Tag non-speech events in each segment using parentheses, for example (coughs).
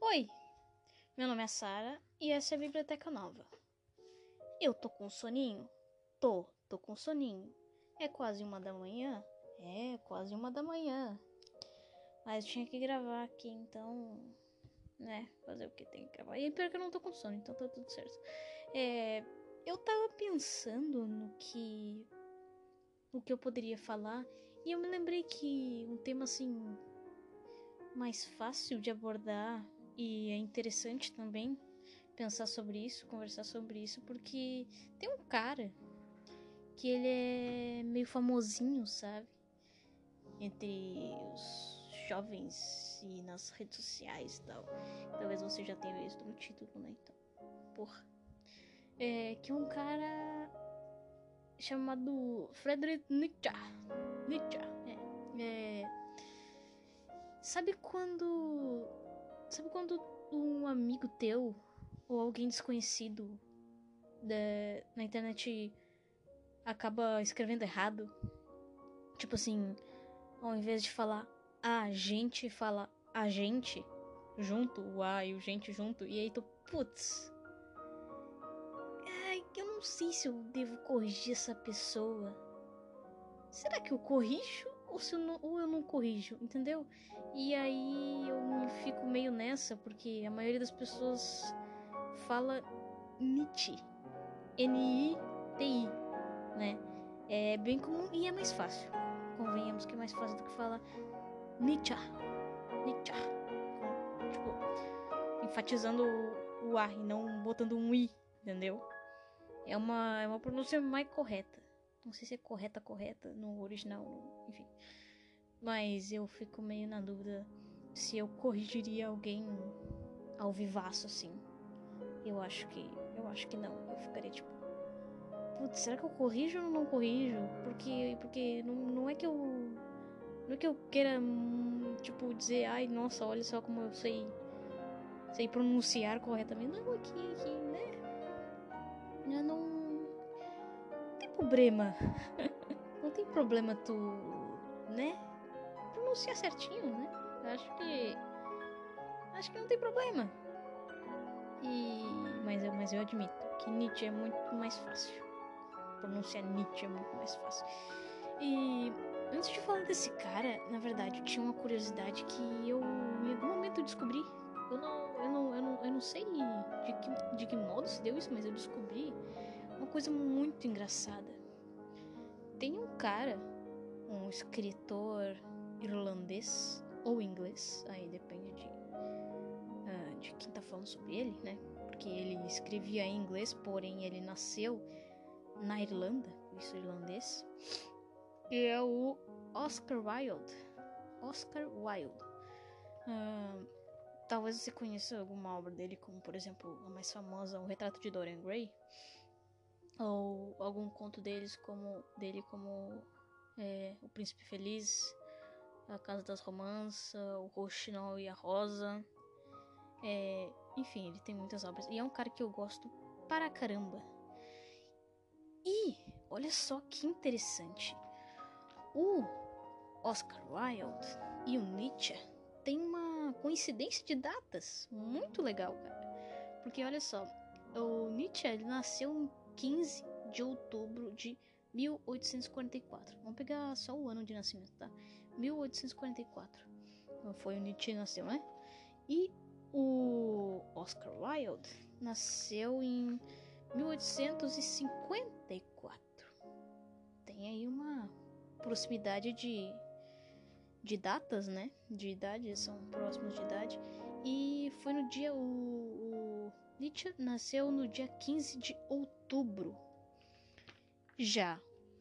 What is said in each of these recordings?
Oi, meu nome é Sara e essa é a Biblioteca Nova. Eu tô com soninho? Tô, tô com soninho. É quase uma da manhã? É, quase uma da manhã. Mas tinha que gravar aqui, então. Né, fazer o que tem que gravar. E pior que eu não tô com sono, então tá tudo certo. É, eu tava pensando no que. O que eu poderia falar. E eu me lembrei que um tema assim. Mais fácil de abordar e é interessante também pensar sobre isso, conversar sobre isso, porque tem um cara que ele é meio famosinho, sabe? Entre os jovens e nas redes sociais e tal. Talvez você já tenha visto no título, né? Então, porra. É que um cara chamado Friedrich Nietzsche. Nietzsche, é. é. Sabe quando Sabe quando um amigo teu ou alguém desconhecido da, na internet acaba escrevendo errado? Tipo assim, ao invés de falar a gente, fala a gente junto, o a e o gente junto, e aí tu, putz. Eu não sei se eu devo corrigir essa pessoa. Será que eu corrijo ou, se eu não, ou eu não corrijo, entendeu? E aí eu fico meio nessa, porque a maioria das pessoas fala Nietzsche. N-I-T-I, né? É bem comum e é mais fácil. Convenhamos que é mais fácil do que falar Nietzsche. Nietzsche. Tipo, enfatizando o A e não botando um I, entendeu? É uma, é uma pronúncia mais correta. Não sei se é correta, correta no original, enfim. Mas eu fico meio na dúvida se eu corrigiria alguém ao vivaço assim. Eu acho que. Eu acho que não. Eu ficaria tipo. Putz, será que eu corrijo ou não corrijo? Porque. Porque não, não é que eu. Não é que eu queira, tipo, dizer, ai, nossa, olha só como eu sei. Sei pronunciar corretamente. Não, aqui, aqui, né? Eu não problema. (laughs) não tem problema tu, né? Pronunciar certinho, né? Acho que. Acho que não tem problema. E. Mas eu, mas eu admito que Nietzsche é muito mais fácil. Pronunciar Nietzsche é muito mais fácil. E. Antes de falar desse cara, na verdade, tinha uma curiosidade que eu em algum momento descobri. Eu não, eu não, eu não, eu não sei de que, de que modo se deu isso, mas eu descobri uma coisa muito engraçada. Tem um cara, um escritor irlandês falando sobre ele, né? Porque ele escrevia em inglês, porém ele nasceu na Irlanda, isso irlandês. E é o Oscar Wilde. Oscar Wilde. Uh, talvez você conheça alguma obra dele, como por exemplo a mais famosa, O Retrato de Dorian Gray ou algum conto deles como dele como é, o Príncipe Feliz, a Casa das Romanças, o Roxinol e a Rosa. É, enfim, ele tem muitas obras e é um cara que eu gosto para caramba. E olha só que interessante, o Oscar Wilde e o Nietzsche têm uma coincidência de datas muito legal, cara. Porque olha só, o Nietzsche nasceu 15 de outubro de 1844. Vamos pegar só o ano de nascimento, tá? 1844. Então, foi o Nietzsche nasceu, né? E o Oscar Wilde nasceu em 1854. Tem aí uma proximidade de, de datas, né? De idade, são próximos de idade. E foi no dia o, Nietzsche nasceu no dia 15 de outubro. Já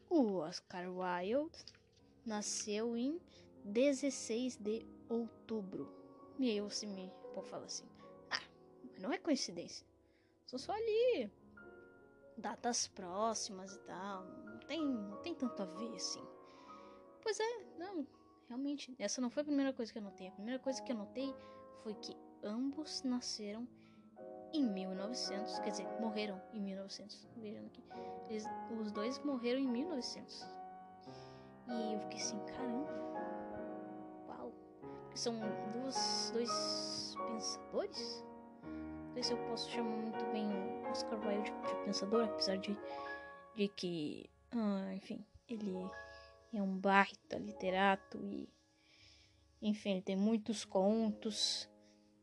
o Oscar Wilde nasceu em 16 de outubro. E aí você me pode falar assim: ah, mas não é coincidência. São só ali datas próximas e tal. Não tem, não tem tanto a ver assim. Pois é, não, realmente. Essa não foi a primeira coisa que eu notei. A primeira coisa que eu notei foi que ambos nasceram em 1900, quer dizer, morreram em 1900. Vejam aqui. Eles, os dois morreram em 1900. E eu fiquei assim, caramba. Uau. São duas, dois pensadores? Não sei se eu posso chamar muito bem Oscar Wilde de pensador, apesar de, de que, ah, enfim, ele é um baita literato e, enfim, ele tem muitos contos,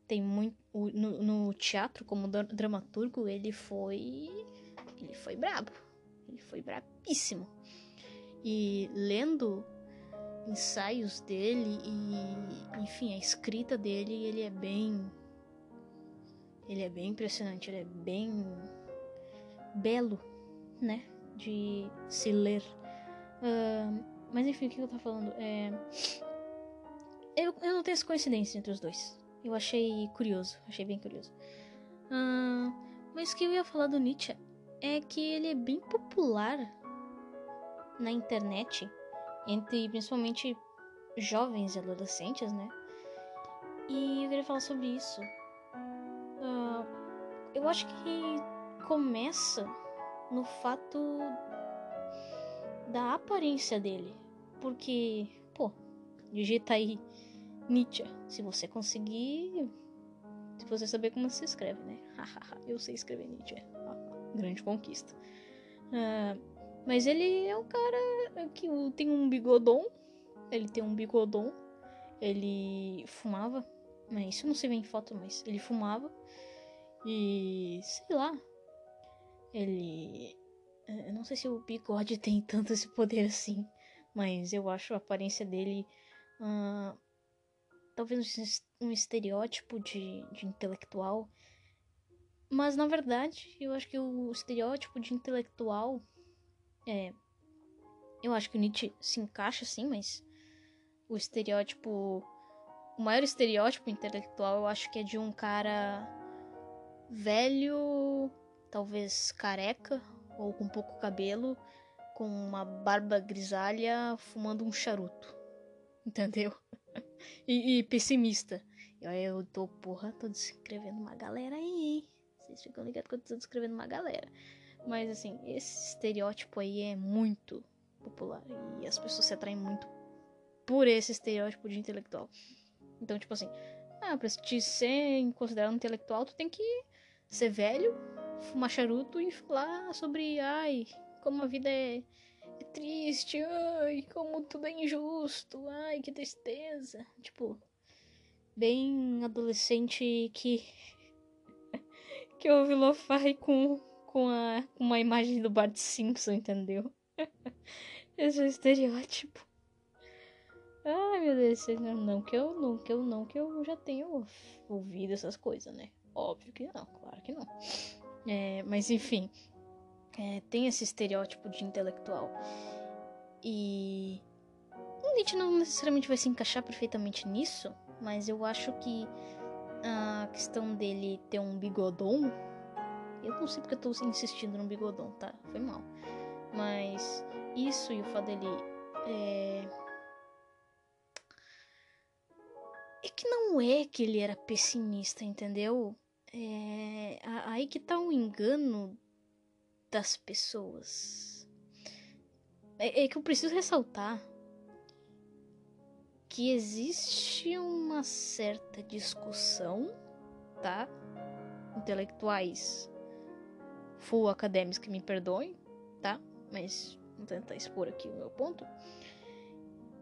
tem muito no, no teatro como dramaturgo ele foi ele foi brabo, ele foi brabíssimo e lendo ensaios dele e enfim a escrita dele ele é bem ele é bem impressionante ele é bem belo né de se ler. Uh, mas enfim o que eu tô falando? É eu, eu não tenho essa coincidência entre os dois. Eu achei curioso achei bem curioso. Uh, mas o que eu ia falar do Nietzsche é que ele é bem popular na internet entre principalmente jovens e adolescentes, né? E eu queria falar sobre isso. Uh, eu acho que começa no fato da aparência dele. Porque, pô, digita aí Nietzsche. Se você conseguir. Se você saber como se escreve, né? (laughs) eu sei escrever Nietzsche. Grande conquista. Uh, mas ele é um cara que tem um bigodão. Ele tem um bigodão. Ele fumava. Mas isso não se vê em foto, mas ele fumava. E sei lá. Ele. Eu não sei se o bigode (laughs) tem tanto esse poder assim. Mas eu acho a aparência dele. Uh, talvez um estereótipo de, de intelectual. Mas na verdade, eu acho que o estereótipo de intelectual é. Eu acho que o Nietzsche se encaixa sim, mas o estereótipo. O maior estereótipo intelectual eu acho que é de um cara velho, talvez careca, ou com pouco cabelo, com uma barba grisalha, fumando um charuto. (laughs) Entendeu? e, e, pessimista. Eu, eu tô, porra, tô descrevendo uma galera aí. Vocês ficam ligados que eu tô descrevendo uma galera. Mas assim, esse estereótipo aí é muito popular e as pessoas se atraem muito por esse estereótipo de intelectual. Então, tipo assim, ah, pra te ser considerado intelectual, tu tem que ser velho, fumar charuto e falar sobre, ai, como a vida é, é triste, ai, como tudo é injusto, ai, que tristeza. Tipo, bem adolescente que (laughs) que ouve lo-fi com com, a, uma imagem do Bart Simpson, entendeu? (laughs) Esse é o estereótipo. Ai, meu Deus, não que eu não, que eu não, que eu já tenho ouvido essas coisas, né? Óbvio que não, claro que não. É, mas enfim, é, tem esse estereótipo de intelectual. E o Nietzsche não necessariamente vai se encaixar perfeitamente nisso, mas eu acho que a questão dele ter um bigodão eu não sei porque eu tô insistindo no bigodão, tá? Foi mal. Mas isso e o fato dele. É... é que não é que ele era pessimista, entendeu? É... Aí que tá um engano das pessoas. É, é que eu preciso ressaltar que existe uma certa discussão, tá? Intelectuais full acadêmicos que me perdoem, tá? Mas vou tentar expor aqui o meu ponto.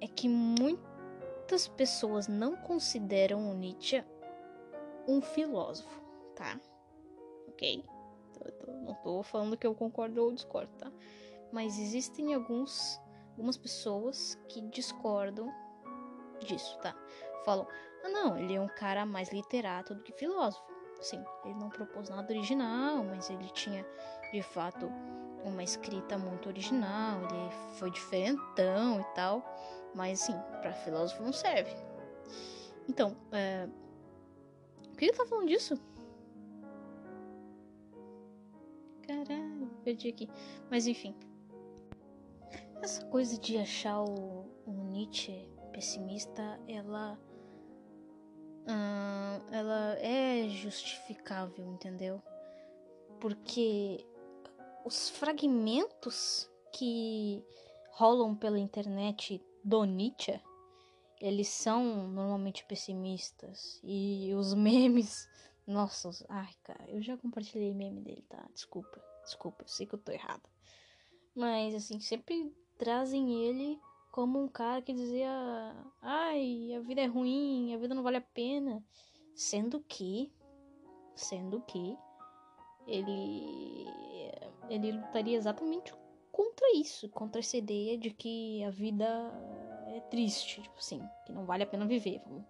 É que muitas pessoas não consideram o Nietzsche um filósofo, tá? Ok? Não tô falando que eu concordo ou discordo, tá? Mas existem alguns, algumas pessoas que discordam disso, tá? Falam, ah não, ele é um cara mais literato do que filósofo. Sim, ele não propôs nada original, mas ele tinha de fato uma escrita muito original, ele foi diferentão e tal, mas assim, para filósofo não serve. Então, é... o que ele tá falando disso? Caralho, perdi aqui. Mas enfim, essa coisa de achar o, o Nietzsche pessimista, ela hum, ela é justificável, entendeu? Porque os fragmentos que rolam pela internet do Nietzsche, eles são normalmente pessimistas e os (laughs) memes, nossa, ai, cara, eu já compartilhei meme dele, tá? Desculpa, desculpa, eu sei que eu tô errada. Mas assim, sempre trazem ele como um cara que dizia: "Ai, a vida é ruim, a vida não vale a pena", sendo que sendo que ele ele lutaria exatamente contra isso, contra essa ideia de que a vida é triste, tipo assim, que não vale a pena viver. Vamos,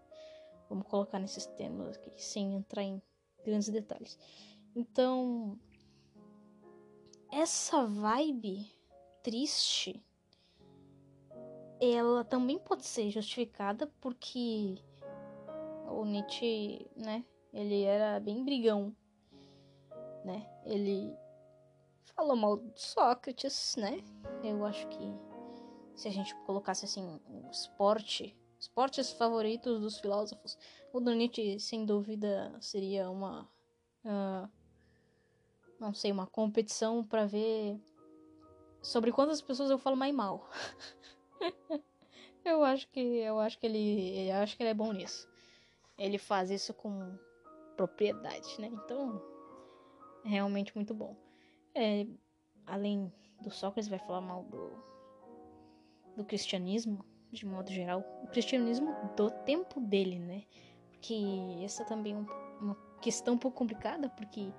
vamos colocar nesses termos aqui, sem entrar em grandes detalhes. Então, essa vibe triste, ela também pode ser justificada porque o Nietzsche, né, ele era bem brigão, né? Ele falou mal de Sócrates, né? Eu acho que se a gente colocasse assim um esporte, esportes favoritos dos filósofos, o do Nietzsche sem dúvida seria uma uh, não sei, uma competição para ver sobre quantas pessoas eu falo mais mal. (laughs) (laughs) eu acho que eu acho que ele eu acho que ele é bom nisso. Ele faz isso com propriedade, né? Então, é realmente muito bom. É, além do Sócrates, vai falar mal do, do cristianismo, de modo geral. O cristianismo do tempo dele, né? Porque essa também é uma questão um pouco complicada, porque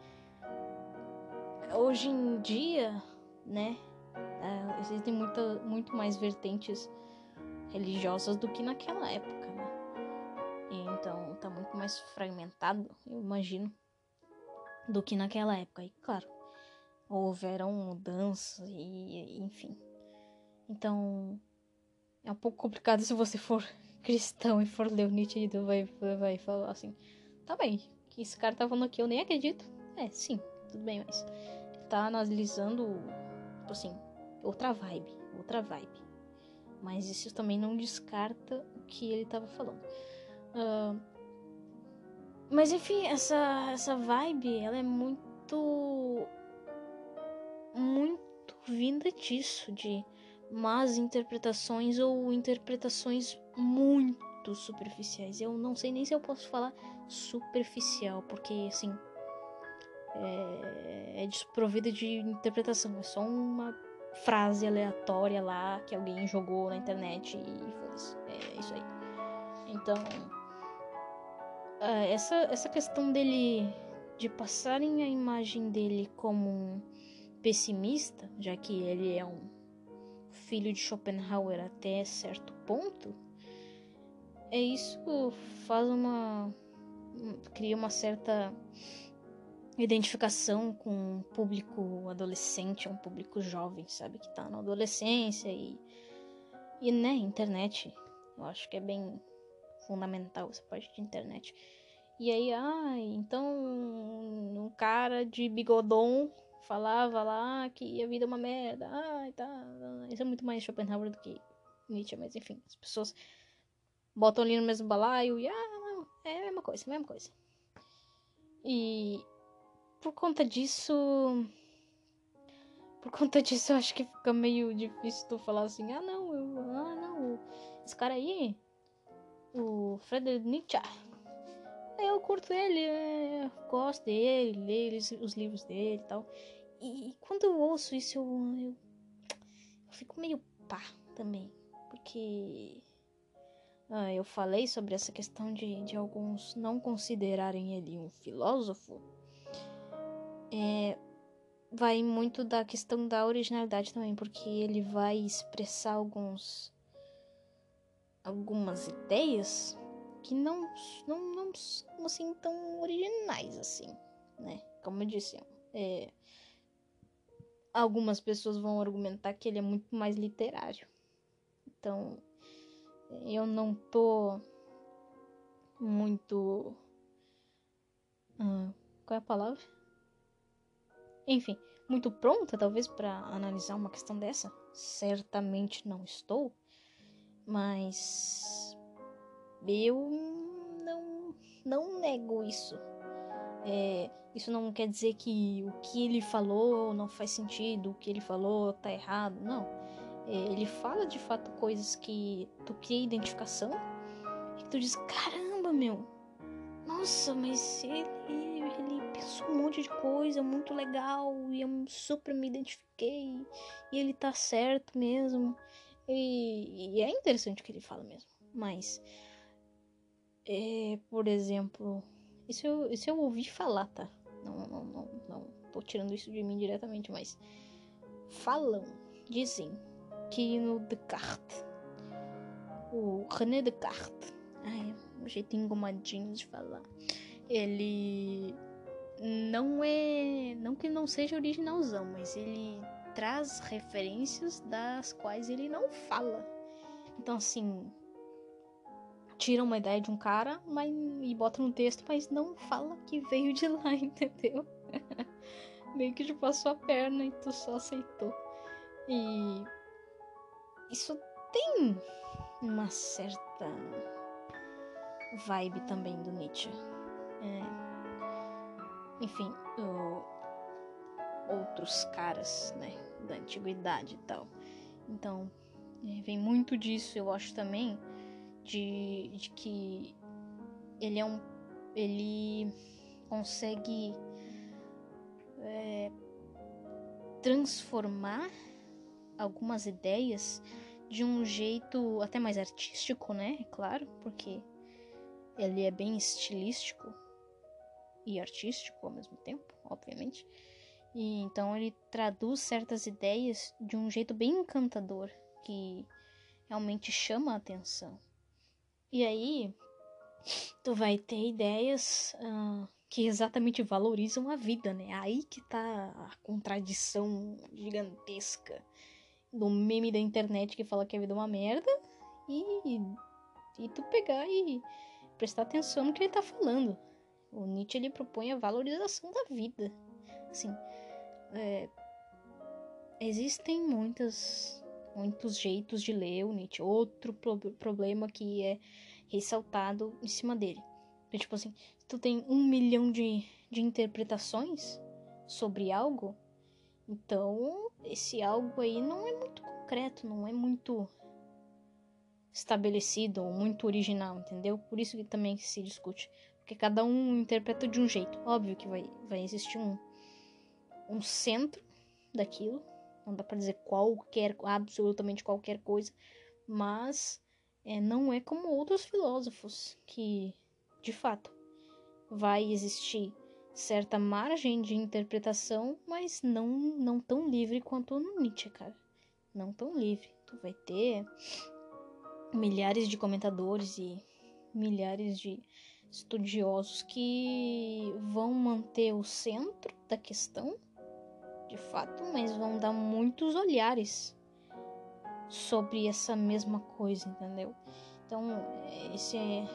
hoje em dia, né? É, existem muita, muito mais vertentes religiosas do que naquela época, né? Então tá muito mais fragmentado, eu imagino, do que naquela época. E claro, houveram mudanças e enfim. Então é um pouco complicado se você for (laughs) cristão e for ler o Nietzsche vai, vai falar assim, tá bem, que esse cara tá falando aqui, eu nem acredito. É, sim, tudo bem, mas tá analisando, tipo assim, outra vibe, outra vibe. Mas isso também não descarta o que ele tava falando. Uh, mas enfim, essa, essa vibe, ela é muito. Muito vinda disso, de más interpretações ou interpretações muito superficiais. Eu não sei nem se eu posso falar superficial, porque assim. É, é desprovida de interpretação, é só uma frase aleatória lá que alguém jogou na internet e foda-se. É isso aí. Então uh, essa, essa questão dele de passarem a imagem dele como um pessimista, já que ele é um filho de Schopenhauer até certo ponto, é isso faz uma cria uma certa identificação com um público adolescente, um público jovem, sabe, que tá na adolescência e e né, internet. Eu acho que é bem fundamental essa parte de internet. E aí, ah, então um cara de bigodon falava lá que a vida é uma merda. Ah, tá. Isso é muito mais Schopenhauer do que Nietzsche, mas enfim, as pessoas botam ali no mesmo balaio e ah, é a mesma coisa, a mesma coisa. E por conta disso, por conta disso, eu acho que fica meio difícil tu falar assim, ah não, eu, ah não, esse cara aí o Friedrich Nietzsche. Eu curto ele, é, gosto dele, leio os livros dele e tal. E quando eu ouço isso, eu, eu, eu fico meio pá também. Porque ah, eu falei sobre essa questão de, de alguns não considerarem ele um filósofo. É, vai muito da questão da originalidade também, porque ele vai expressar alguns algumas ideias que não, não, não são assim tão originais assim, né? Como eu disse, é, algumas pessoas vão argumentar que ele é muito mais literário. Então, eu não tô muito. Hum, qual é a palavra? Enfim, muito pronta, talvez, para analisar uma questão dessa. Certamente não estou. Mas eu não, não nego isso. É, isso não quer dizer que o que ele falou não faz sentido, o que ele falou tá errado, não. É, ele fala de fato coisas que tu cria identificação tu diz, caramba, meu. Nossa, mas ele pensou um monte de coisa muito legal e eu super me identifiquei e ele tá certo mesmo. E, e é interessante o que ele fala mesmo. Mas, é, por exemplo, isso eu, isso eu ouvi falar, tá? Não, não, não, não tô tirando isso de mim diretamente, mas falam, dizem que no Descartes, o René Descartes, ai, um jeitinho engomadinho de falar, ele não é, não que não seja originalzão, mas ele traz referências das quais ele não fala. Então assim, tira uma ideia de um cara mas, e bota no texto, mas não fala que veio de lá, (laughs) entendeu? Meio que te passou a perna e tu só aceitou. E isso tem uma certa vibe também do Nietzsche. É... Enfim, o... outros caras, né, da antiguidade e tal. Então, é, vem muito disso, eu acho também de, de que ele é um. ele consegue é, transformar algumas ideias de um jeito até mais artístico, né? É claro, porque ele é bem estilístico e artístico ao mesmo tempo, obviamente. E então ele traduz certas ideias de um jeito bem encantador que realmente chama a atenção. E aí, tu vai ter ideias uh, que exatamente valorizam a vida, né? Aí que tá a contradição gigantesca do meme da internet que fala que a vida é uma merda e, e tu pegar e prestar atenção no que ele tá falando. O Nietzsche ele propõe a valorização da vida. Assim, é, existem muitas muitos jeitos de ler o Nietzsche. Outro pro problema que é ressaltado em cima dele. Então, tipo assim, se tu tem um milhão de, de interpretações sobre algo, então esse algo aí não é muito concreto, não é muito estabelecido ou muito original, entendeu? Por isso que também se discute. Porque cada um interpreta de um jeito. Óbvio que vai, vai existir um, um centro daquilo, não dá para dizer qualquer, absolutamente qualquer coisa, mas é, não é como outros filósofos que, de fato, vai existir certa margem de interpretação, mas não não tão livre quanto no Nietzsche, cara. Não tão livre. Tu vai ter milhares de comentadores e milhares de estudiosos que vão manter o centro da questão de fato, mas vão dar muitos olhares sobre essa mesma coisa, entendeu? Então, esse é,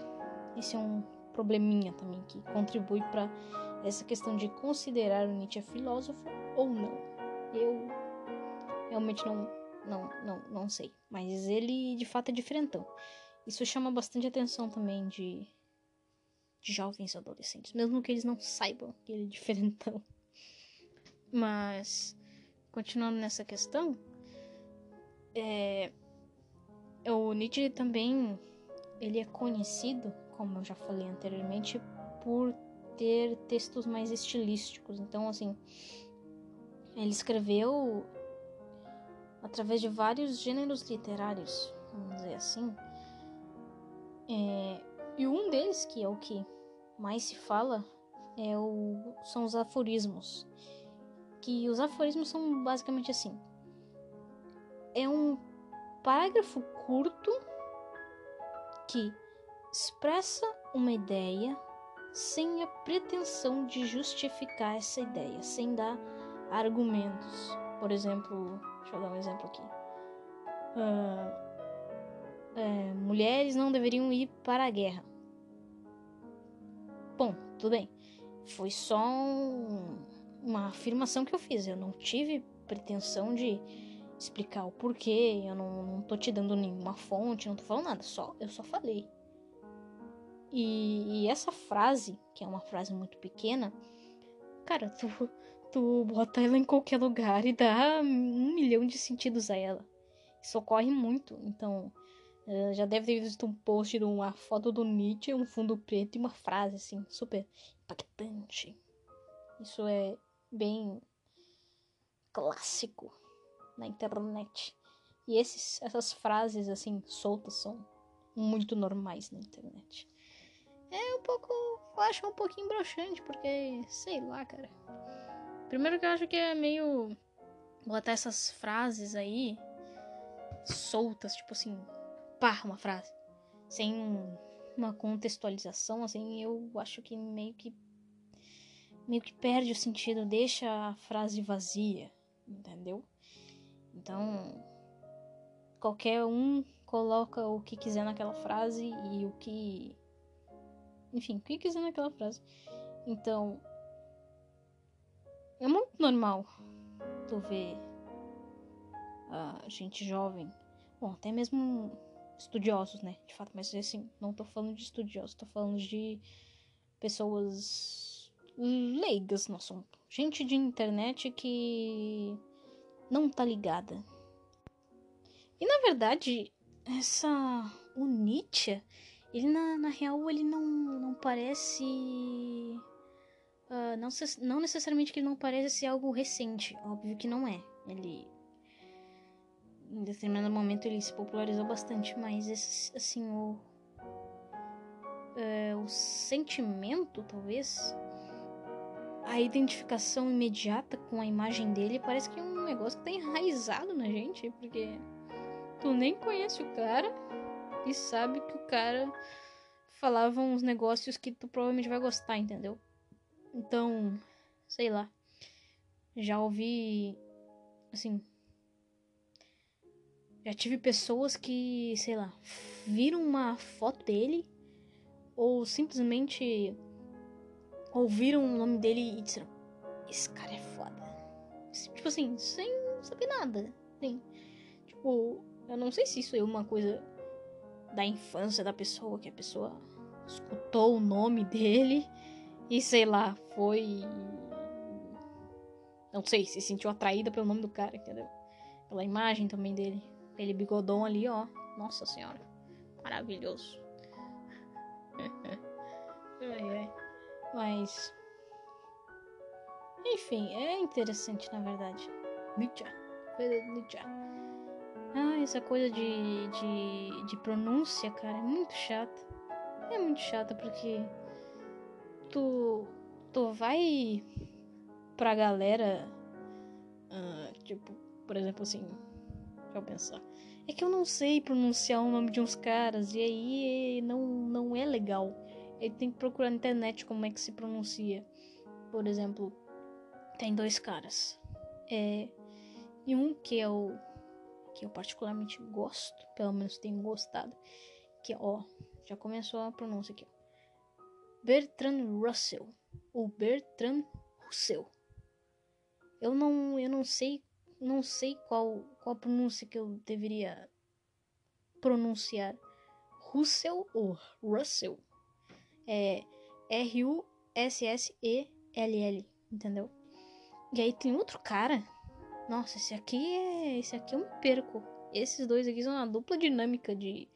esse é um probleminha também que contribui para essa questão de considerar o Nietzsche filósofo ou não. Eu realmente não, não, não, não sei, mas ele de fato é diferentão. Isso chama bastante atenção também de, de jovens adolescentes, mesmo que eles não saibam que ele é diferentão. Mas, continuando nessa questão, é, o Nietzsche também ele é conhecido, como eu já falei anteriormente, por ter textos mais estilísticos. Então, assim, ele escreveu através de vários gêneros literários, vamos dizer assim. É, e um deles, que é o que mais se fala, é o, são os aforismos que os aforismos são basicamente assim: é um parágrafo curto que expressa uma ideia sem a pretensão de justificar essa ideia, sem dar argumentos. Por exemplo, deixa eu dar um exemplo aqui. Uh, é, mulheres não deveriam ir para a guerra. Tudo bem. Foi só um, uma afirmação que eu fiz. Eu não tive pretensão de explicar o porquê, eu não, não tô te dando nenhuma fonte, não tô falando nada, só eu só falei. E, e essa frase, que é uma frase muito pequena, cara, tu, tu bota ela em qualquer lugar e dá um milhão de sentidos a ela. Isso ocorre muito. Então, Uh, já deve ter visto um post de uma foto do Nietzsche, um fundo preto e uma frase assim, super impactante. Isso é bem clássico na internet. E esses, essas frases assim soltas são muito normais na internet. É um pouco, eu acho um pouquinho broxante, porque sei lá, cara. Primeiro que eu acho que é meio botar essas frases aí soltas, tipo assim, pá, uma frase, sem uma contextualização, assim, eu acho que meio que meio que perde o sentido, deixa a frase vazia, entendeu? Então, qualquer um coloca o que quiser naquela frase e o que enfim, o que quiser naquela frase. Então, é muito normal tu ver a gente jovem, bom, até mesmo estudiosos, né? De fato, mas assim, não tô falando de estudiosos, tô falando de pessoas leigas no assunto. Gente de internet que não tá ligada. E na verdade, essa o Nietzsche, ele na, na real ele não, não parece uh, não, não necessariamente que ele não parece ser algo recente, óbvio que não é. Ele em determinado momento ele se popularizou bastante, mas esse, assim, o, é, o sentimento, talvez, a identificação imediata com a imagem dele parece que é um negócio que tá enraizado na gente, porque tu nem conhece o cara e sabe que o cara falava uns negócios que tu provavelmente vai gostar, entendeu? Então, sei lá. Já ouvi assim, já tive pessoas que, sei lá, viram uma foto dele ou simplesmente ouviram o nome dele e disseram: Esse cara é foda. Tipo assim, sem saber nada. Tipo, eu não sei se isso é uma coisa da infância da pessoa, que a pessoa escutou o nome dele e sei lá, foi. Não sei, se sentiu atraída pelo nome do cara, entendeu? Pela imagem também dele. Aquele bigodão ali, ó. Nossa senhora. Maravilhoso. (laughs) Mas. Enfim, é interessante na verdade. Nietzsche. Nietzsche. Ah, essa coisa de, de, de pronúncia, cara, é muito chata. É muito chata porque tu, tu vai pra galera, uh, tipo, por exemplo assim, eu pensar. É que eu não sei pronunciar o nome de uns caras e aí não, não é legal. Ele tem que procurar na internet como é que se pronuncia. Por exemplo, tem dois caras. É, e um que é o que eu particularmente gosto, pelo menos tenho gostado, que ó, já começou a pronúncia aqui. Bertrand Russell ou Bertrand Russell. Eu não, eu não sei não sei qual, qual pronúncia que eu deveria pronunciar. Russell ou Russell. É R-U-S-S-E-L-L, entendeu? E aí tem outro cara. Nossa, esse aqui é. Esse aqui eu me perco. Esses dois aqui são uma dupla dinâmica de,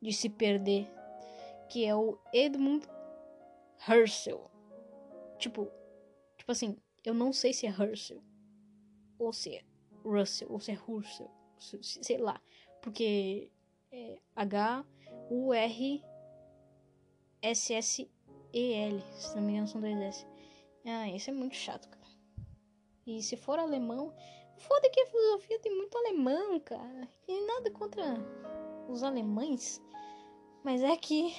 de se perder. Que é o Edmund Herschel. Tipo, tipo assim, eu não sei se é Herschel ou se é Russell, ou se é Russell, sei lá. Porque é H-U-R-S-S-E-L, se não me engano são dois S. Ah, isso é muito chato, cara. E se for alemão, foda que a filosofia tem muito alemão, cara. E nada contra os alemães. Mas é que.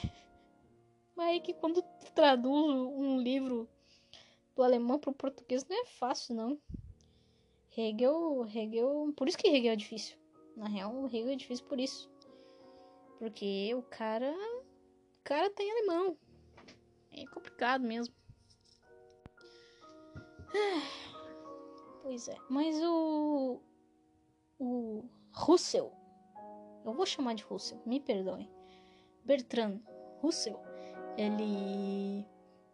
Mas é que quando traduz um livro do alemão pro português não é fácil, não. Hegel, Hegel, por isso que Hegel é difícil. Na real, o Hegel é difícil por isso. Porque o cara, o cara tem alemão. É complicado mesmo. (sighs) Pois é, mas o o Russell, eu vou chamar de Russell, me perdoem. Bertrand Russell, ele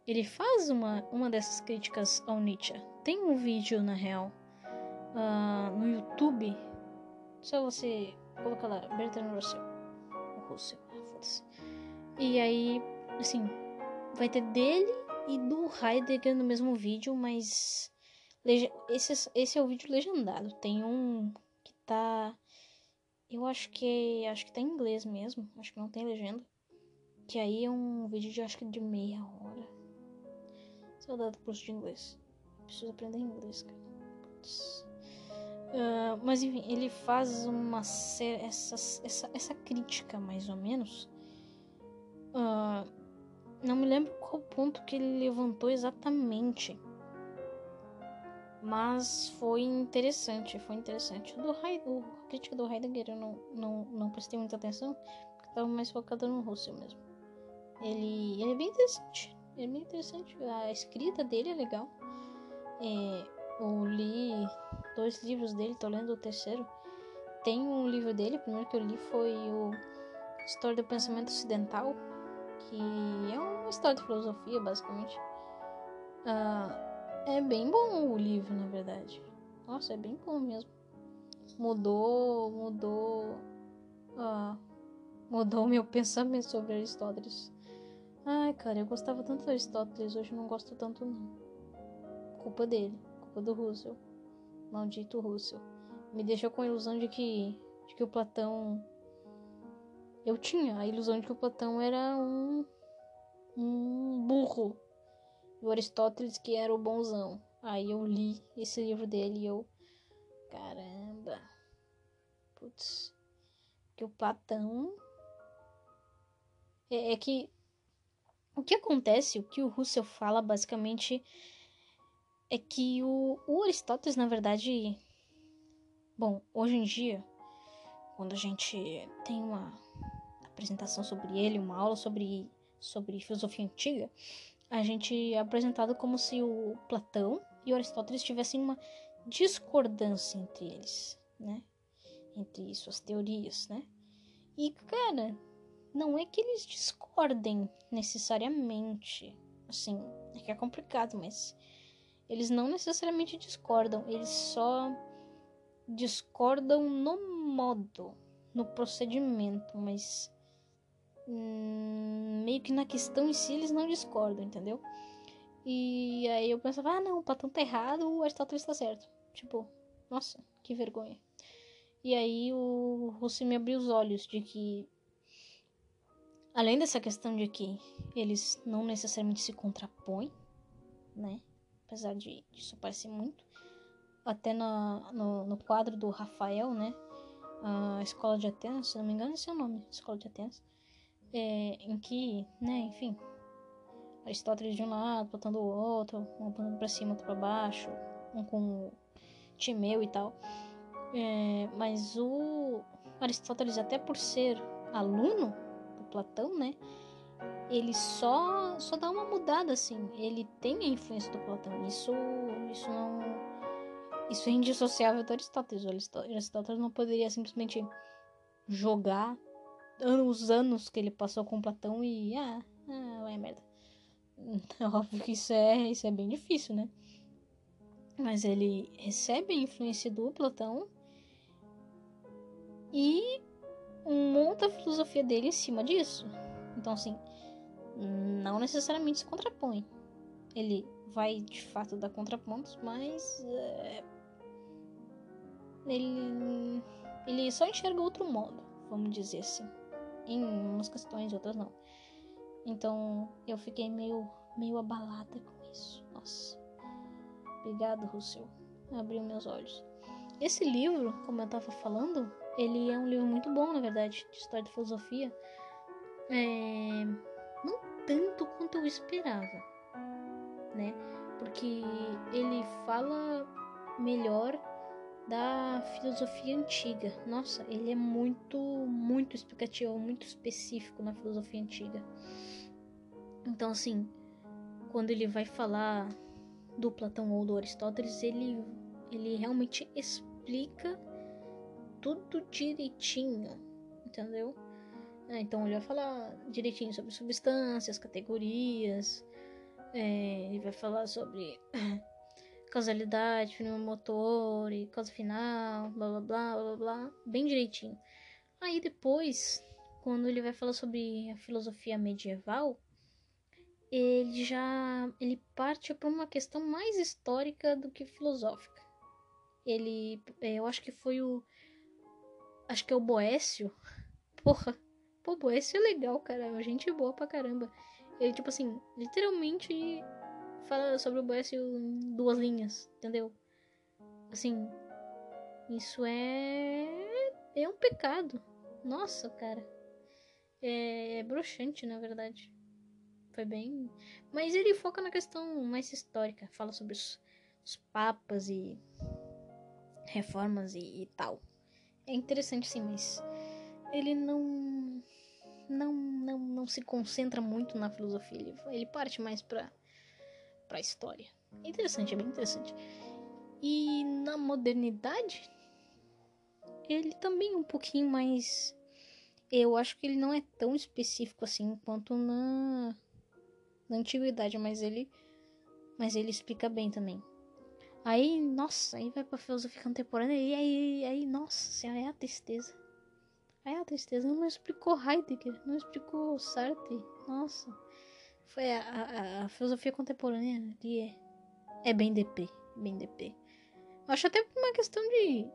ele faz uma, uma dessas críticas ao Nietzsche. Tem um vídeo na real uh, no YouTube. Só você colocar lá, Bertrand Russell. Russell. Ah. E aí, assim, vai ter dele e do Heidegger no mesmo vídeo, mas esse, esse é o vídeo legendado. Tem um que tá. Eu acho que. Acho que tá em inglês mesmo. Acho que não tem legenda. Que aí é um vídeo de acho que de meia hora. Saudade do curso de inglês. Preciso aprender inglês, cara. Uh, mas enfim, ele faz uma. Essa, essa, essa crítica, mais ou menos. Uh, não me lembro qual ponto que ele levantou exatamente. Mas foi interessante, foi interessante. Do Heidegger, a crítica do Heidegger eu não, não, não prestei muita atenção, porque estava mais focada no Russell mesmo. Ele, ele é bem interessante, é bem interessante. A escrita dele é legal. É, eu li dois livros dele, tô lendo o terceiro. Tem um livro dele, o primeiro que eu li foi o História do Pensamento Ocidental, que é uma história de filosofia, basicamente. Uh, é bem bom o livro, na verdade. Nossa, é bem bom mesmo. Mudou, mudou. Ah, mudou meu (laughs) pensamento sobre Aristóteles. Ai, cara, eu gostava tanto de Aristóteles, hoje não gosto tanto não. Culpa dele, culpa do Russell. Maldito Russell. Me deixou com a ilusão de que, de que o Platão. Eu tinha a ilusão de que o Platão era um. um burro o Aristóteles que era o bonzão. Aí eu li esse livro dele e eu. Caramba. Putz. Que o Platão. É, é que. O que acontece, o que o Russell fala basicamente é que o, o Aristóteles, na verdade. Bom, hoje em dia, quando a gente tem uma apresentação sobre ele, uma aula sobre, sobre filosofia antiga, a gente é apresentado como se o Platão e o Aristóteles tivessem uma discordância entre eles, né? Entre suas teorias, né? E, cara, não é que eles discordem necessariamente. Assim, é que é complicado, mas eles não necessariamente discordam, eles só discordam no modo, no procedimento, mas hum, meio que na questão em si eles não discordam, entendeu? E aí eu pensava, ah não, o Platão tá errado, o Aristóteles tá certo. Tipo, nossa, que vergonha. E aí o Russell me abriu os olhos de que além dessa questão de que eles não necessariamente se contrapõem, né? Apesar de isso parecer muito. Até no, no, no quadro do Rafael, né? A Escola de Atenas, se não me engano, esse é o nome, Escola de Atenas é, em que, né, enfim, Aristóteles de um lado, botando o outro, um apontando pra cima, outro pra baixo, um com Timeu e tal. É, mas o Aristóteles, até por ser aluno do Platão, né, ele só só dá uma mudada assim. Ele tem a influência do Platão. Isso isso não isso é indissociável do Aristóteles. O Aristóteles não poderia simplesmente jogar os anos que ele passou com Platão e. Ah, ah é merda. (laughs) É óbvio que isso é, isso é bem difícil, né? Mas ele recebe a influência do Platão e monta a filosofia dele em cima disso. Então, assim, não necessariamente se contrapõe. Ele vai de fato dar contrapontos, mas. É, ele, ele só enxerga outro modo, vamos dizer assim em umas questões, outras não. Então eu fiquei meio, meio abalada com isso. Nossa. Obrigado, Russell. Abriu meus olhos. Esse livro, como eu tava falando, ele é um livro muito bom, na verdade, de história de filosofia. É... Tanto quanto eu esperava, né? Porque ele fala melhor da filosofia antiga. Nossa, ele é muito, muito explicativo, muito específico na filosofia antiga. Então, assim, quando ele vai falar do Platão ou do Aristóteles, ele, ele realmente explica tudo direitinho, entendeu? É, então ele vai falar direitinho sobre substâncias, categorias, é, ele vai falar sobre (coughs) causalidade, motor e causa final, blá blá blá blá blá, bem direitinho. Aí depois, quando ele vai falar sobre a filosofia medieval, ele já ele parte para uma questão mais histórica do que filosófica. Ele, eu acho que foi o acho que é o Boécio. (laughs) Porra, pô, Boécio é legal, cara, gente boa pra caramba. Ele tipo assim, literalmente fala sobre o Boécio em duas linhas, entendeu? Assim, isso é é um pecado. Nossa, cara. É, é broxante, na verdade. Foi bem. Mas ele foca na questão mais histórica. Fala sobre os, os papas e reformas e, e, tal. É interessante sim, mas ele não. Não, não, não se concentra muito na filosofia. Ele, ele parte mais pra, pra história. Interessante, é bem interessante. E na modernidade, ele também é um pouquinho mais. Eu acho que ele não é tão específico assim quanto na na antiguidade, mas ele mas ele explica bem também. Aí, nossa, aí vai pra filosofia contemporânea e aí, aí, nossa, é a tristeza. É a tristeza. Não explicou Heidegger, não explicou Sartre. Nossa, foi a, a, a filosofia contemporânea ali é, é bem DP, bem DP. Acho até uma questão de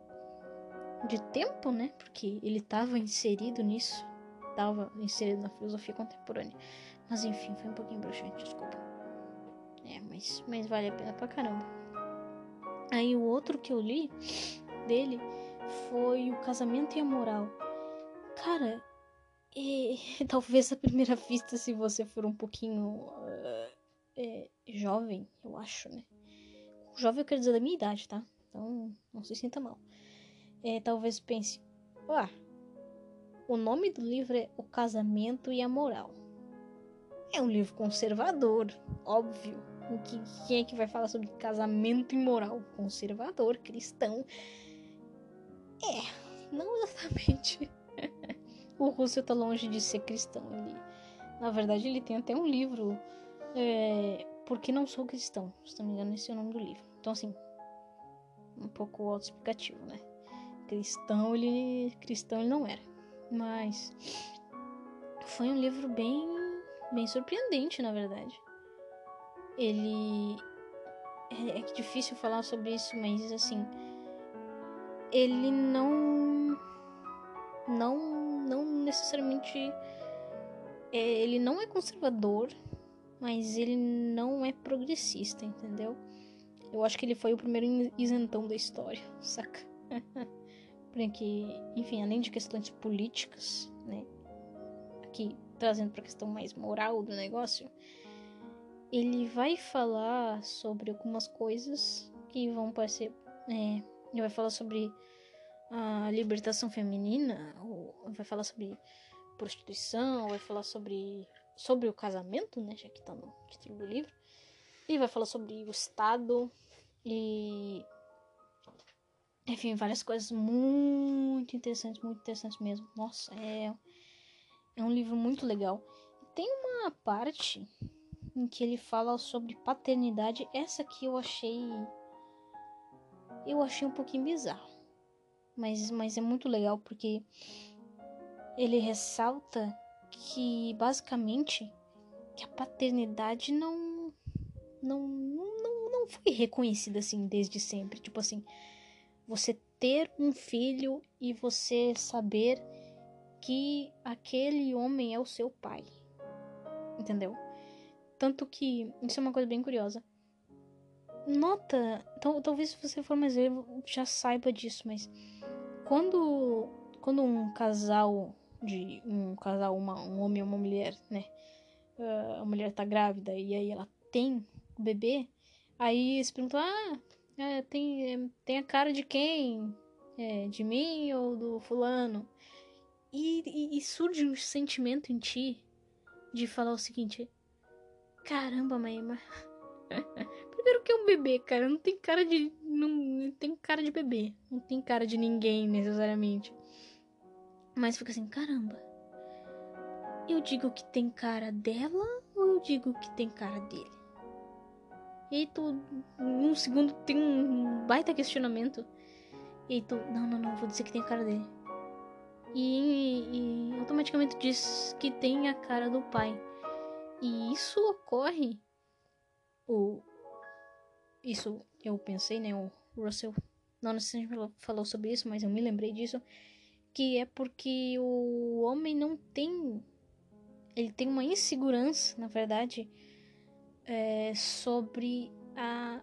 de tempo, né? Porque ele estava inserido nisso, estava inserido na filosofia contemporânea. Mas enfim, foi um pouquinho broxante, desculpa. É, mas, mas vale a pena pra caramba. Aí o outro que eu li dele foi O Casamento e a Moral. Cara, é, (laughs) talvez a primeira vista, se você for um pouquinho uh, é, jovem, eu acho, né? Jovem eu quero dizer da minha idade, tá? Então não se sinta mal. É, talvez pense, ah, o nome do livro é O Casamento e a Moral. É um livro conservador, óbvio. Que, quem é que vai falar sobre casamento imoral? Conservador, cristão. É, não exatamente. O Russell tá longe de ser cristão. Ele, na verdade, ele tem até um livro. É, Porque não sou cristão. Se não me engano, esse é o nome do livro. Então, assim, um pouco autoexplicativo, né? Cristão, ele. Cristão ele não era. Mas. Foi um livro bem bem surpreendente, na verdade. Ele. É, é difícil falar sobre isso, mas assim. Ele não. Não. Necessariamente. É, ele não é conservador, mas ele não é progressista, entendeu? Eu acho que ele foi o primeiro isentão da história, (laughs) saca? Porque, enfim, além de questões políticas, né? Aqui trazendo para a questão mais moral do negócio, ele vai falar sobre algumas coisas que vão parecer. É, ele vai falar sobre a libertação feminina, vai falar sobre prostituição, vai falar sobre, sobre o casamento, né? Já que tá no título do livro. Ele vai falar sobre o Estado e. Enfim, várias coisas muito interessantes, muito interessantes mesmo. Nossa, é é um livro muito legal. Tem uma parte em que ele fala sobre paternidade. Essa aqui eu achei. Eu achei um pouquinho bizarro. Mas, mas é muito legal porque ele ressalta que basicamente que a paternidade não não não, não foi reconhecida assim desde sempre. Tipo assim, você ter um filho e você saber que aquele homem é o seu pai. Entendeu? Tanto que isso é uma coisa bem curiosa. Nota, talvez se você for mais ver, já saiba disso, mas quando quando um casal de um casal, uma, um homem e uma mulher, né? Uh, a mulher tá grávida e aí ela tem o bebê, aí eles perguntam: "Ah, é, tem, é, tem a cara de quem? É, de mim ou do fulano?" E, e, e, surge um sentimento em ti de falar o seguinte: Caramba, mãe. Primeiro que é um bebê, cara. Não tem cara de. Não, não tem cara de bebê. Não tem cara de ninguém necessariamente. Mas fica assim: Caramba. Eu digo que tem cara dela ou eu digo que tem cara dele? E aí tu, num segundo, tem um baita questionamento. E aí tu, não, não, não, vou dizer que tem cara dele. e, e automaticamente diz que tem a cara do pai. E isso ocorre. O, isso eu pensei, né? O Russell não necessariamente falou sobre isso, mas eu me lembrei disso. Que é porque o homem não tem. Ele tem uma insegurança, na verdade, é, sobre a.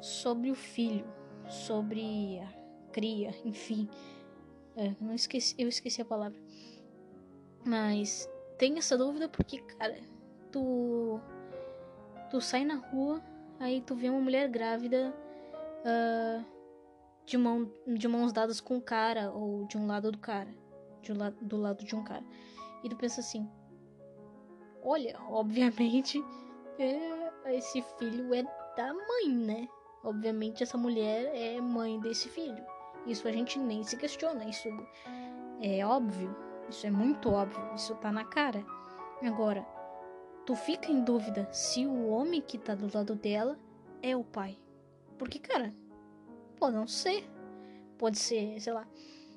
sobre o filho, sobre a cria, enfim. É, não esqueci, eu esqueci a palavra. Mas tem essa dúvida porque, cara, tu. Tu sai na rua, aí tu vê uma mulher grávida uh, de, mão, de mãos dadas com o cara, ou de um lado do cara. De um la do lado de um cara. E tu pensa assim: olha, (laughs) obviamente, é, esse filho é da mãe, né? Obviamente, essa mulher é mãe desse filho. Isso a gente nem se questiona, isso é óbvio, isso é muito óbvio, isso tá na cara. Agora, tu fica em dúvida se o homem que tá do lado dela é o pai. Porque, cara, pode não ser. Pode ser, sei lá,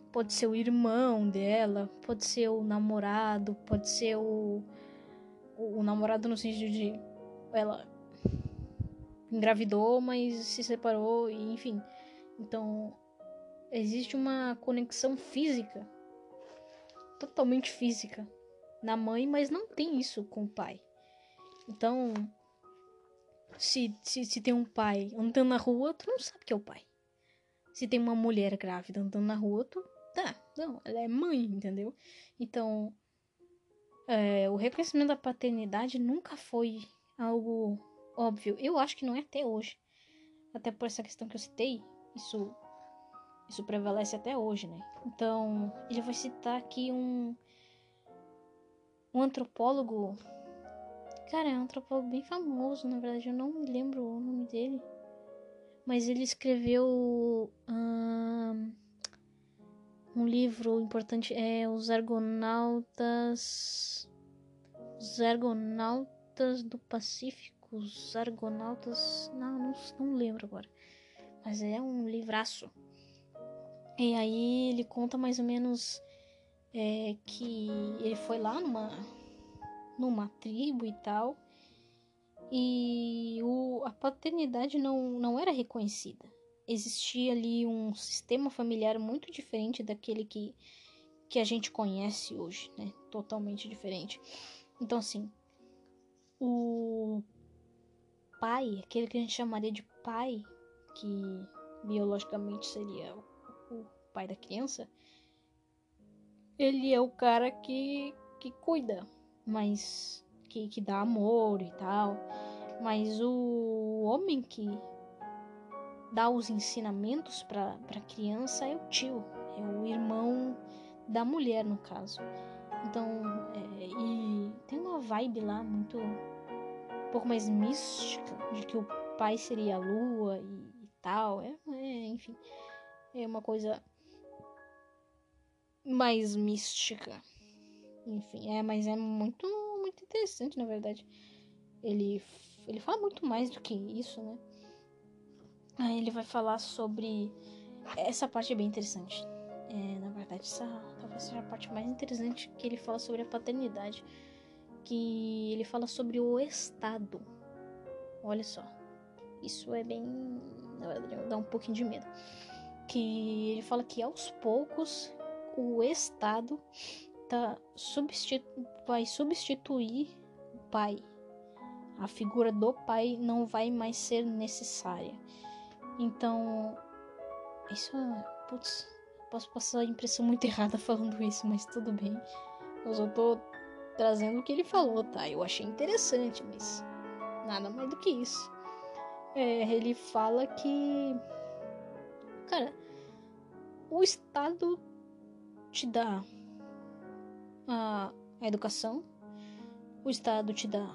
pode ser o irmão dela, pode ser o namorado, pode ser o, o, o namorado no sentido de ela engravidou, mas se separou, e enfim. Então, existe uma conexão física, totalmente física, na mãe, mas não tem isso com o pai. Então, se, se, se tem um pai andando na rua, tu não sabe que é o pai. Se tem uma mulher grávida andando na rua, tu. Tá, não, ela é mãe, entendeu? Então, é, o reconhecimento da paternidade nunca foi algo óbvio. Eu acho que não é até hoje. Até por essa questão que eu citei, isso isso prevalece até hoje, né? Então, ele vai citar aqui um um antropólogo. Cara, é um antropólogo bem famoso, na verdade, eu não me lembro o nome dele. Mas ele escreveu um, um livro importante, é Os Argonautas. Os Argonautas do Pacífico. Os Argonautas. Não, não, não lembro agora. Mas é um livraço. E aí ele conta mais ou menos é, que ele foi lá numa, numa tribo e tal. E o, a paternidade não, não era reconhecida. Existia ali um sistema familiar muito diferente daquele que, que a gente conhece hoje, né? Totalmente diferente. Então, assim, o pai, aquele que a gente chamaria de pai, que biologicamente seria o pai da criança, ele é o cara que, que cuida, mas que, que dá amor e tal. Mas o homem que dá os ensinamentos para a criança é o tio, é o irmão da mulher, no caso. Então, é, e tem uma vibe lá muito. um pouco mais mística, de que o pai seria a lua e, e tal. É, é, enfim, é uma coisa mais mística. Enfim, é, mas é muito, muito interessante, na verdade. Ele, ele fala muito mais do que isso, né? Aí ele vai falar sobre. Essa parte é bem interessante. É, na verdade, essa talvez seja a parte mais interessante que ele fala sobre a paternidade. Que ele fala sobre o Estado. Olha só. Isso é bem. Na verdade, dá um pouquinho de medo. Que ele fala que aos poucos o Estado substitu vai substituir o pai. A figura do pai não vai mais ser necessária. Então, isso é. Putz, posso passar a impressão muito (laughs) errada falando isso, mas tudo bem. Eu só tô trazendo o que ele falou, tá? Eu achei interessante, mas nada mais do que isso. É, ele fala que. Cara, o Estado te dá a, educação, o Estado te dá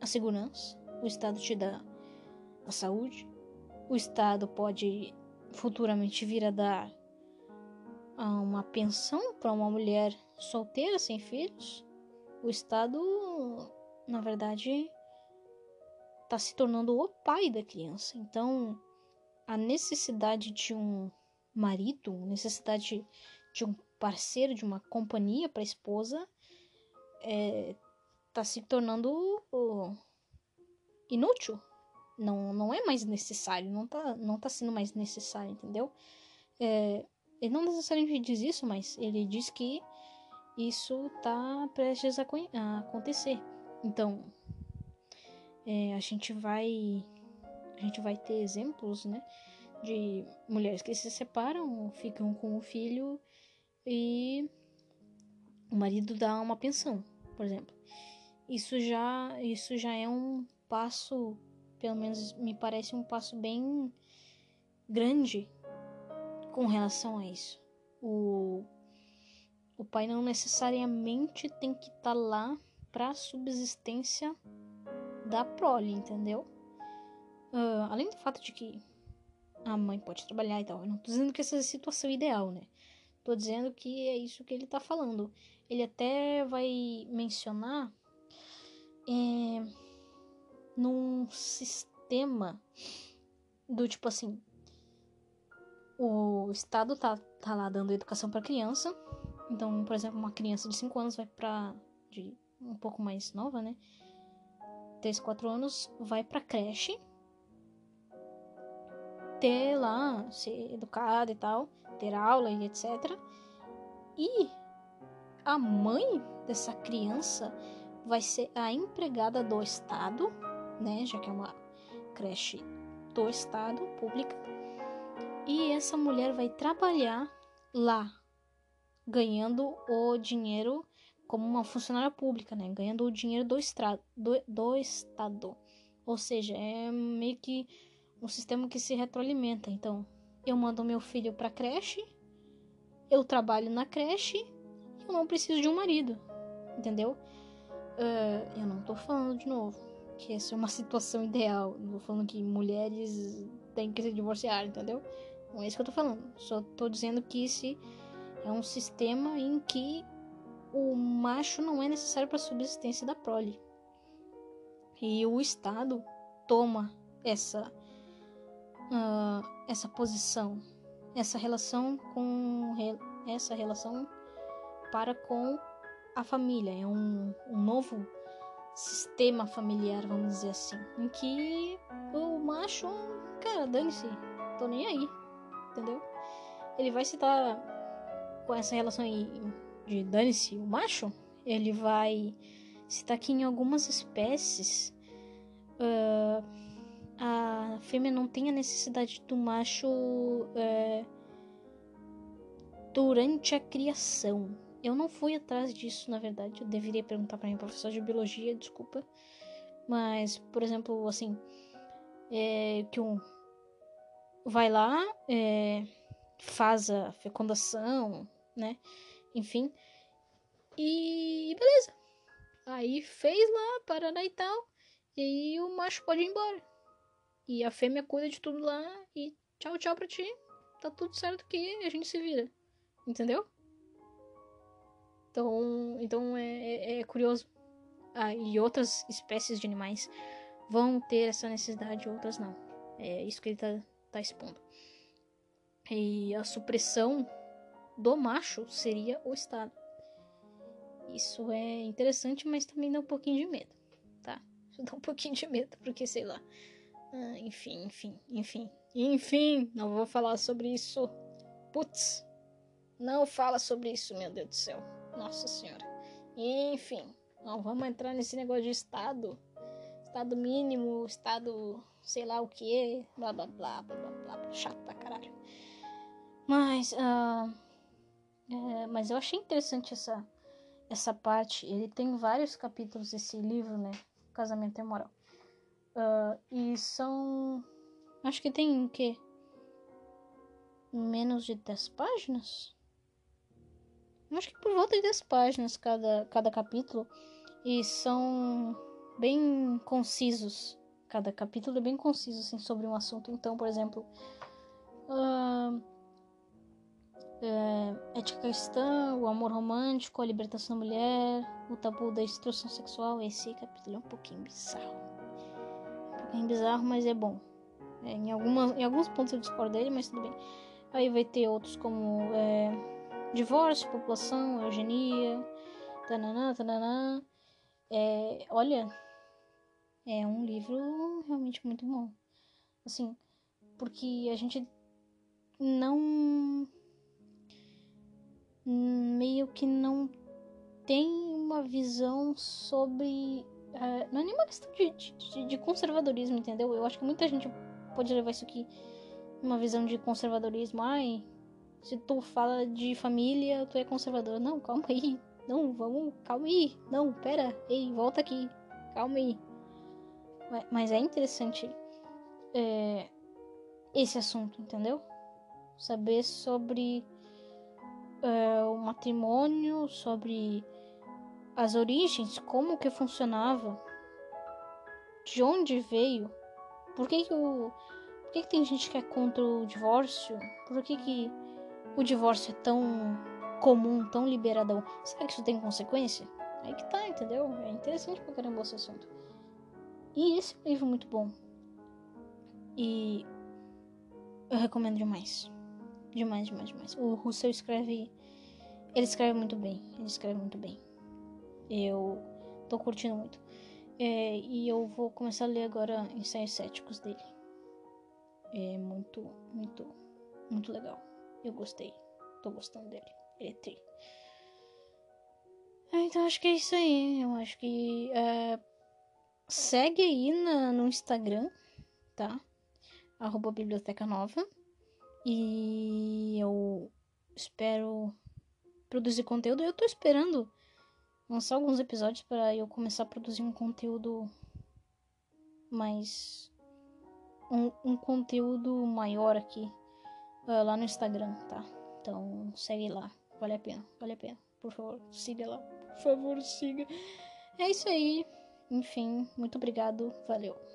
a segurança, o Estado te dá a saúde, o Estado pode futuramente vir a dar uma pensão para uma mulher solteira sem filhos. O Estado, na verdade, está se tornando o pai da criança. Então, a necessidade de um marido, necessidade de um parceiro, de uma companhia para a esposa, é, tá se tornando inútil. Não, não é mais necessário, não tá, não tá sendo mais necessário, entendeu? É, ele não necessariamente diz isso, mas ele diz que isso tá prestes a, a acontecer. Então, é, a gente vai a gente vai ter exemplos, né, de mulheres que se separam, ficam com o filho e o marido dá uma pensão, por exemplo. Isso já isso já é um passo, pelo menos me parece um passo bem grande com relação a isso. O o pai não necessariamente tem que estar tá lá para subsistência da prole, entendeu? Uh, além do fato de que a mãe pode trabalhar e tal, eu não tô dizendo que essa é a situação ideal, né? Tô dizendo que é isso que ele tá falando. Ele até vai mencionar é, num sistema do tipo assim: o Estado tá, tá lá dando educação para criança. Então, por exemplo, uma criança de 5 anos vai pra. de um pouco mais nova, né? 3, 4 anos, vai pra creche. Ter lá, ser educada e tal, ter aula e etc. E a mãe dessa criança vai ser a empregada do Estado, né? Já que é uma creche do Estado, pública. E essa mulher vai trabalhar lá, ganhando o dinheiro como uma funcionária pública, né? Ganhando o dinheiro do, estra do, do Estado. Ou seja, é meio que um sistema que se retroalimenta. Então, eu mando meu filho para creche, eu trabalho na creche, eu não preciso de um marido, entendeu? Uh, eu não tô falando de novo que essa é uma (laughs) situação ideal. Não tô falando que mulheres têm que se divorciar, entendeu? Não é isso que eu tô falando. Só tô dizendo que esse é um sistema em que o macho não é necessário para a subsistência da prole. E o Estado toma essa, uh, essa posição, essa relação com essa relação para com a família. É um, um novo sistema familiar, vamos dizer assim, em que o macho, cara, dane-se, tô nem aí, entendeu? Ele vai se dar com essa relação de dane-se o macho, ele vai citar que em algumas espécies uh, a fêmea não tem a necessidade do macho uh, durante a criação. Eu não fui atrás disso, na verdade. Eu deveria perguntar para minha professora de biologia, desculpa. Mas, por exemplo, assim, é, que um vai lá, é, faz a fecundação, né? enfim. E beleza. Aí fez lá, Paraná e tal. E aí o macho pode ir embora. E a fêmea cuida de tudo lá e tchau, tchau pra ti. Tá tudo certo aqui, a gente se vira. Entendeu? Então, então é, é, é curioso. Ah, e outras espécies de animais vão ter essa necessidade, outras não. É isso que ele tá, tá expondo. E a supressão do macho seria o Estado. Isso é interessante, mas também dá um pouquinho de medo, tá? Isso (laughs) dá um pouquinho de medo, porque sei lá. Ah, enfim, enfim, enfim. Enfim, não vou falar sobre isso. Putz, não fala sobre isso, meu Deus do céu. Nossa Senhora. Enfim, não vamos entrar nesse negócio de Estado. Estado mínimo, Estado sei lá o que, blá blá blá blá blá blá. Chato pra caralho. Mas, uh, é, mas eu achei interessante essa, essa parte. Ele tem vários capítulos, esse livro, né? Casamento é moral. Uh, e são. Acho que tem o quê? Menos de 10 páginas? Acho que por volta de 10 páginas cada, cada capítulo. E são bem concisos. Cada capítulo é bem conciso assim, sobre um assunto. Então, por exemplo. Uh, é, ética cristã, o amor romântico, a libertação da mulher, o tabu da instrução sexual. Esse capítulo é um pouquinho bizarro. Um pouquinho bizarro, mas é bom. É, em, algumas, em alguns pontos eu discordo dele, mas tudo bem. Aí vai ter outros como é, divórcio, população, eugenia, tananã, tananã. É, olha, é um livro realmente muito bom. Assim, porque a gente não. meio que não tem uma visão sobre. Uh, não é nenhuma questão de, de, de, conservadorismo, entendeu? Eu acho que muita gente pode levar isso aqui uma visão de conservadorismo. Ai, se tu fala de família, tu é conservador. Não, calma aí. Não, vamos, calma aí. Não, pera, ei, volta aqui. Calma aí. Mas é interessante é, esse assunto, entendeu? Saber sobre é, o matrimônio, sobre as origens, como que funcionava, de onde veio, por que, que o. Por que, que tem gente que é contra o divórcio? Por que, que o divórcio é tão comum, tão liberadão? Será que isso tem consequência? Aí que tá, entendeu? É interessante pra caramba esse assunto. E esse é livro muito bom. E eu recomendo demais. Demais, demais, demais. O Russell escreve. Ele escreve muito bem. Ele escreve muito bem. Eu tô curtindo muito. É, e eu vou começar a ler agora ensaios céticos dele. É muito, muito, muito legal. Eu gostei. Tô gostando dele. Ele é tri. É, então acho que é isso aí. Eu acho que. É, segue aí na, no Instagram, tá? Arroba Biblioteca Nova. E eu espero produzir conteúdo. Eu tô esperando lançar alguns episódios para eu começar a produzir um conteúdo mais. Um, um conteúdo maior aqui uh, lá no Instagram, tá? Então segue lá, vale a pena, vale a pena. Por favor, siga lá, por favor, siga. É isso aí. Enfim, muito obrigado, valeu.